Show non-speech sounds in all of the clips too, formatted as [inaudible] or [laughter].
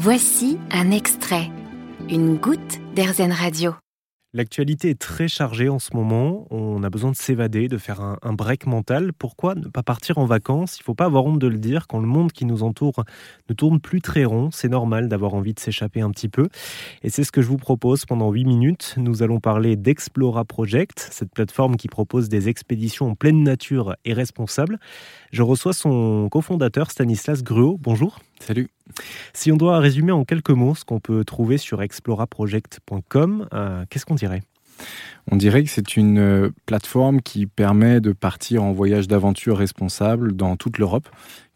Voici un extrait, une goutte d'Airzen Radio. L'actualité est très chargée en ce moment. On a besoin de s'évader, de faire un, break mental. Pourquoi ne pas partir en vacances? Il ne faut pas avoir honte de le dire. Quand le monde qui nous entoure ne tourne plus très rond, c'est normal d'avoir envie de s'échapper un petit peu. Et c'est ce que je vous propose pendant 8 minutes. Nous allons parler d'Explora Project, cette plateforme qui propose des expéditions en pleine nature et responsables. Je reçois son cofondateur Stanislas Gruot. Bonjour. Salut. Si on doit résumer en quelques mots ce qu'on peut trouver sur exploraproject.com, euh, qu'est-ce qu'on dirait? On dirait que c'est une euh, plateforme qui permet de partir en voyage d'aventure responsable dans toute l'Europe,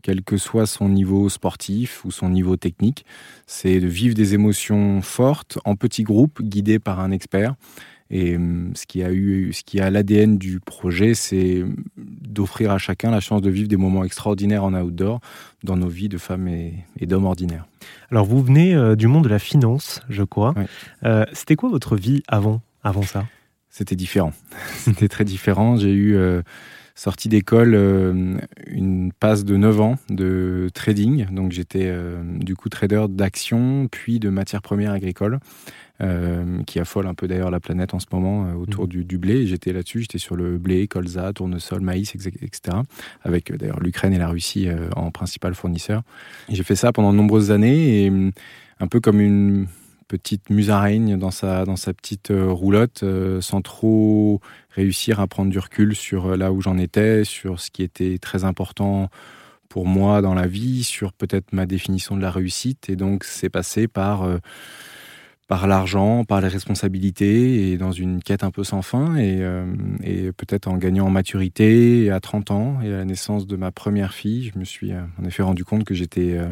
quel que soit son niveau sportif ou son niveau technique. C'est de vivre des émotions fortes en petits groupes guidés par un expert. Et hum, ce qui a eu, ce qui a l'ADN du projet, c'est d'offrir à chacun la chance de vivre des moments extraordinaires en outdoor dans nos vies de femmes et, d'hommes ordinaires. Alors vous venez euh, du monde de la finance, je crois. Euh, c'était quoi votre vie avant, avant ça? C'était différent. [laughs] C'était très différent. J'ai eu euh, sorti d'école une passe de 9 ans de trading. Donc j'étais du coup trader d'actions puis de matières premières agricoles. Euh, qui affole un peu d'ailleurs la planète en ce moment euh, autour mmh. du, blé. J'étais là-dessus, j'étais sur le blé, colza, tournesol, maïs, etc. Avec euh, d'ailleurs l'Ukraine et la Russie en principal fournisseur. J'ai fait ça pendant de nombreuses années et un peu comme une petite musaraigne dans sa, dans sa petite roulotte sans trop réussir à prendre du recul sur là où j'en étais, sur ce qui était très important pour moi dans la vie, sur peut-être ma définition de la réussite. Et donc c'est passé par par l'argent, par les responsabilités et dans une quête un peu sans fin et, euh, peut-être en gagnant en maturité à 30 ans et à la naissance de ma première fille, je me suis euh, en effet rendu compte que j'étais euh,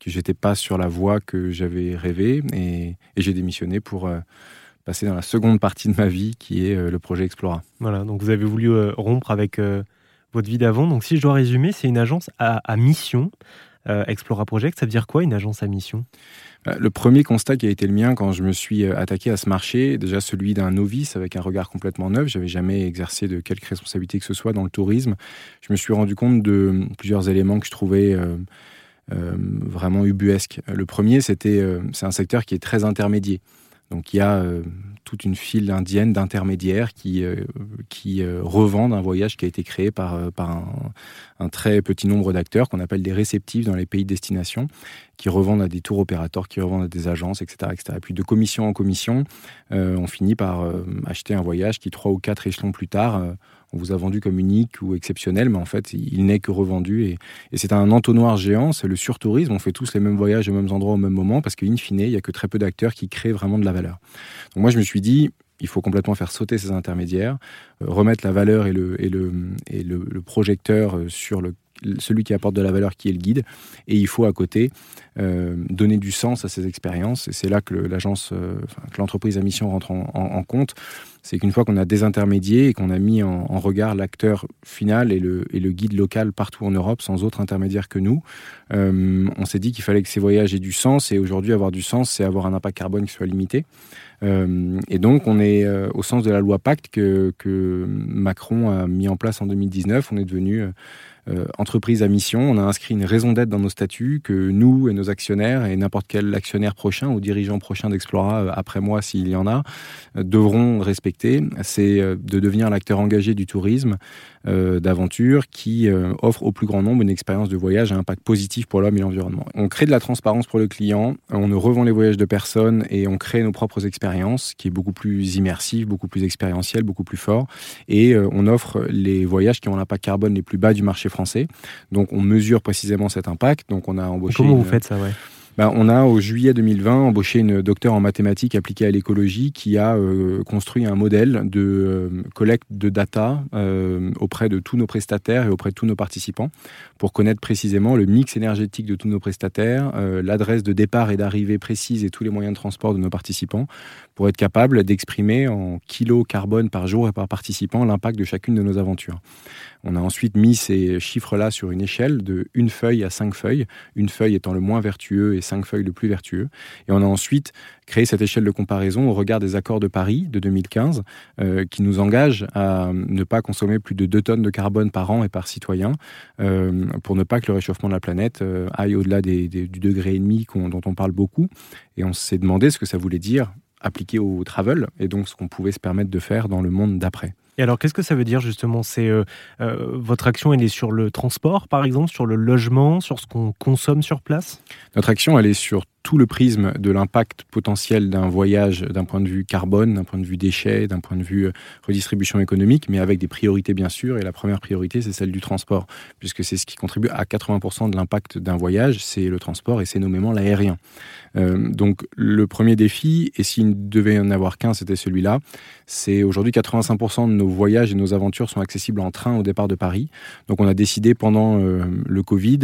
que j'étais pas sur la voie que j'avais rêvé et, j'ai démissionné pour passer dans la seconde partie de ma vie qui est le projet Explora. Voilà, donc vous avez voulu rompre avec votre vie d'avant. Donc si je dois résumer, c'est une agence à, à mission. Explora Project, ça veut dire quoi une agence à mission? Euh, le premier constat qui a été le mien quand je me suis euh, attaqué à ce marché, déjà celui d'un novice avec un regard complètement neuf, j'avais jamais exercé de quelque responsabilité que ce soit dans le tourisme. Je me suis rendu compte de plusieurs éléments que je trouvais euh, vraiment ubuesques. Le premier, c'était c'est un secteur qui est très intermédiaire. Donc il y a toute une file indienne d'intermédiaires qui, revendent un voyage qui a été créé par, un, très petit nombre d'acteurs qu'on appelle des réceptifs dans les pays de destination qui revendent à des tours opérateurs, qui revendent à des agences, etc. etc. Et puis de commission en commission, euh, on finit par euh, acheter un voyage qui, trois ou quatre échelons plus tard, euh, on vous a vendu comme unique ou exceptionnel, mais en fait, il n'est que revendu. Et, c'est un entonnoir géant, c'est le surtourisme. On fait tous les mêmes voyages aux mêmes endroits au même moment, parce qu'in fine, il n'y a que très peu d'acteurs qui créent vraiment de la valeur. Donc moi, je me suis dit, il faut complètement faire sauter ces intermédiaires, remettre la valeur et le, et le, et le, le projecteur sur le celui qui apporte de la valeur qui est le guide. Et il faut à côté euh, donner du sens à ces expériences. Et c'est là que l'agence, euh, que l'entreprise à mission rentre en, compte. C'est qu'une fois qu'on a désintermédié et qu'on a mis en, regard l'acteur final et le, et le, guide local partout en Europe, sans autre intermédiaire que nous, euh, on s'est dit qu'il fallait que ces voyages aient du sens. Et aujourd'hui, avoir du sens, c'est avoir un impact carbone qui soit limité. et donc, on est au sens de la loi Pacte que, que, Macron a mis en place en 2019. On est devenu euh, entreprise à mission. On a inscrit une raison d'être dans nos statuts que nous et nos actionnaires et n'importe quel actionnaire prochain ou dirigeant prochain d'Explora, euh, après moi s'il y en a, euh, devront respecter. C'est de devenir l'acteur engagé du tourisme d'aventure qui offre au plus grand nombre une expérience de voyage à impact positif pour l'homme et l'environnement. On crée de la transparence pour le client, on ne revend les voyages de personne et on crée nos propres expériences qui est beaucoup plus immersif, beaucoup plus expérientiel, beaucoup plus fort. Et on offre les voyages qui ont l'impact carbone les plus bas du marché français donc on mesure précisément cet impact. Donc on a embauché. comment vous faites ça ouais ben, on a au juillet 2020 embauché une docteure en mathématiques appliquées à l'écologie qui a euh, construit un modèle de euh, collecte de data euh, auprès de tous nos prestataires et auprès de tous nos participants pour connaître précisément le mix énergétique de tous nos prestataires, l'adresse de départ et d'arrivée précise et tous les moyens de transport de nos participants pour être capable d'exprimer en kilos carbone par jour et par participant l'impact de chacune de nos aventures. On a ensuite mis ces chiffres-là sur une échelle de une feuille à cinq feuilles, une feuille étant le moins vertueux et cinq feuilles le plus vertueux. Et on a ensuite créé cette échelle de comparaison au regard des accords de Paris de 2015 euh, qui nous engagent à ne pas consommer plus de 2 tonnes de carbone par an et par citoyen euh, pour ne pas que le réchauffement de la planète euh, aille au-delà du degré et demi dont on parle beaucoup. Et on s'est demandé ce que ça voulait dire appliqué au travel et donc ce qu'on pouvait se permettre de faire dans le monde d'après. Et alors, qu'est-ce que ça veut dire justement? C'est euh, euh, votre action, elle est sur le transport, par exemple, sur le logement, sur ce qu'on consomme sur place? Notre action, elle est sur tout le prisme de l'impact potentiel d'un voyage d'un point de vue carbone, d'un point de vue déchets, d'un point de vue euh, redistribution économique, mais avec des priorités bien sûr. Et la première priorité, c'est celle du transport, puisque c'est ce qui contribue à 80% de l'impact d'un voyage, c'est le transport et c'est nommément l'aérien. Euh, donc le premier défi, et s'il ne devait en avoir qu'un, c'était celui-là, c'est aujourd'hui 85% de nos voyages et nos aventures sont accessibles en train au départ de Paris. Donc on a décidé pendant euh, le Covid,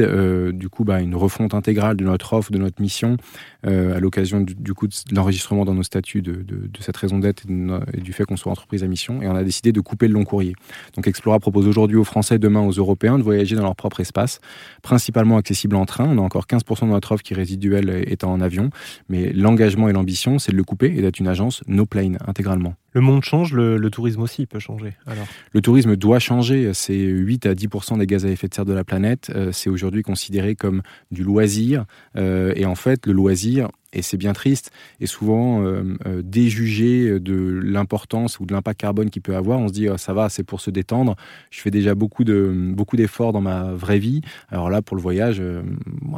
du coup, bah, une refonte intégrale de notre offre, de notre mission, à l'occasion du, coup de l'enregistrement dans nos statuts de, cette raison d'être et, du fait qu'on soit entreprise à mission. Et on a décidé de couper le long courrier. Donc Explora propose aujourd'hui aux Français, demain aux Européens, de voyager dans leur propre espace, principalement accessible en train. On a encore 15% de notre offre qui résiduelle étant en avion. Mais l'engagement et l'ambition, c'est de le couper et d'être une agence no plane intégralement. Le monde change, le, tourisme aussi peut changer. Alors. Le tourisme doit changer. C'est 8 à 10% des gaz à effet de serre de la planète. Euh, c'est aujourd'hui considéré comme du loisir. Euh, et en fait, le loisir, et c'est bien triste, et souvent euh, euh, déjugé de l'importance ou de l'impact carbone qu'il peut avoir. On se dit, oh, ça va, c'est pour se détendre. Je fais déjà beaucoup de beaucoup d'efforts dans ma vraie vie. Alors là, pour le voyage, euh,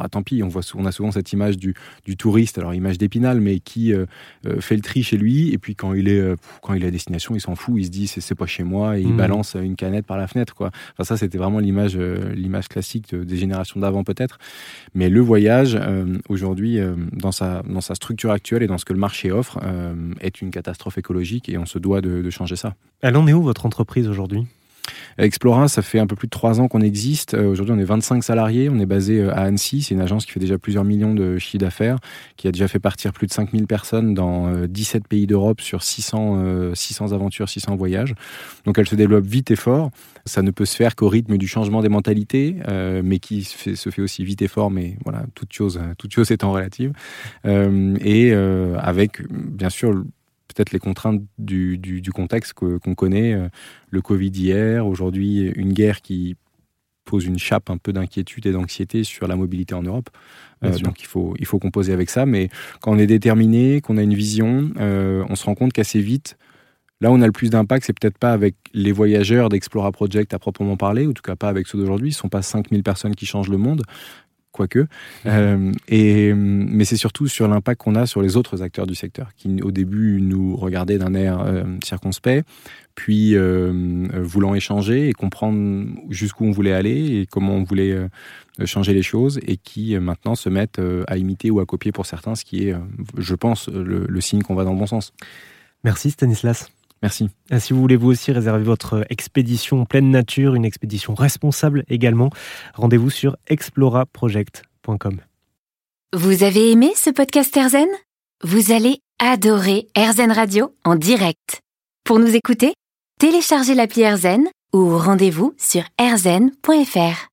ah, tant pis. On voit, on a souvent cette image du, du touriste, alors image d'épinal, mais qui fait le tri chez lui, et puis quand il est quand il est à destination, il s'en fout. Il se dit, c'est pas chez moi, et il mmh. balance une canette par la fenêtre, quoi. Enfin, ça, c'était vraiment l'image l'image classique des générations d'avant, peut-être. Mais le voyage, aujourd'hui, dans sa dans sa structure actuelle et dans ce que le marché offre, euh, est une catastrophe écologique et on se doit de, de changer ça. Elle en est où votre entreprise aujourd'hui? Explora, ça fait un peu plus de trois ans qu'on existe. Euh, aujourd'hui, on est 25 salariés. On est basé euh, à Annecy. C'est une agence qui fait déjà plusieurs millions de chiffres d'affaires, qui a déjà fait partir plus de 5000 personnes dans 17 euh, pays d'Europe sur 600, 600 aventures, 600 voyages. Donc, elle se développe vite et fort. Ça ne peut se faire qu'au rythme du changement des mentalités, mais qui se fait, aussi vite et fort. Mais voilà, toute chose, toute chose étant relative. et avec, bien sûr, peut-être les contraintes du, contexte qu'on connaît, euh, le Covid hier, aujourd'hui une guerre qui pose une chape un peu d'inquiétude et d'anxiété sur la mobilité en Europe. Euh, donc il faut, il faut composer avec ça. Mais quand on est déterminé, qu'on a une vision, euh, on se rend compte qu'assez vite, là où on a le plus d'impact, c'est peut-être pas avec les voyageurs d'Explora Project à proprement parler, ou en tout cas pas avec ceux d'aujourd'hui. Ce ne sont pas 5000 personnes qui changent le monde quoique. Mhm. Euh, et, mais c'est surtout sur l'impact qu'on a sur les autres acteurs du secteur, qui au début nous regardaient d'un air euh, circonspect, puis euh, voulant échanger et comprendre jusqu'où on voulait aller et comment on voulait changer les choses, et qui maintenant se mettent à imiter ou à copier pour certains, ce qui est, je pense, le, le signe qu'on va dans le bon sens. Merci Stanislas. Merci. si vous voulez vous aussi réserver votre expédition pleine nature, une expédition responsable également, rendez-vous sur exploraproject.com. Vous avez aimé ce podcast Erzen Vous allez adorer Erzen Radio en direct. Pour nous écouter, téléchargez l'appli Erzen ou rendez-vous sur erzen.fr.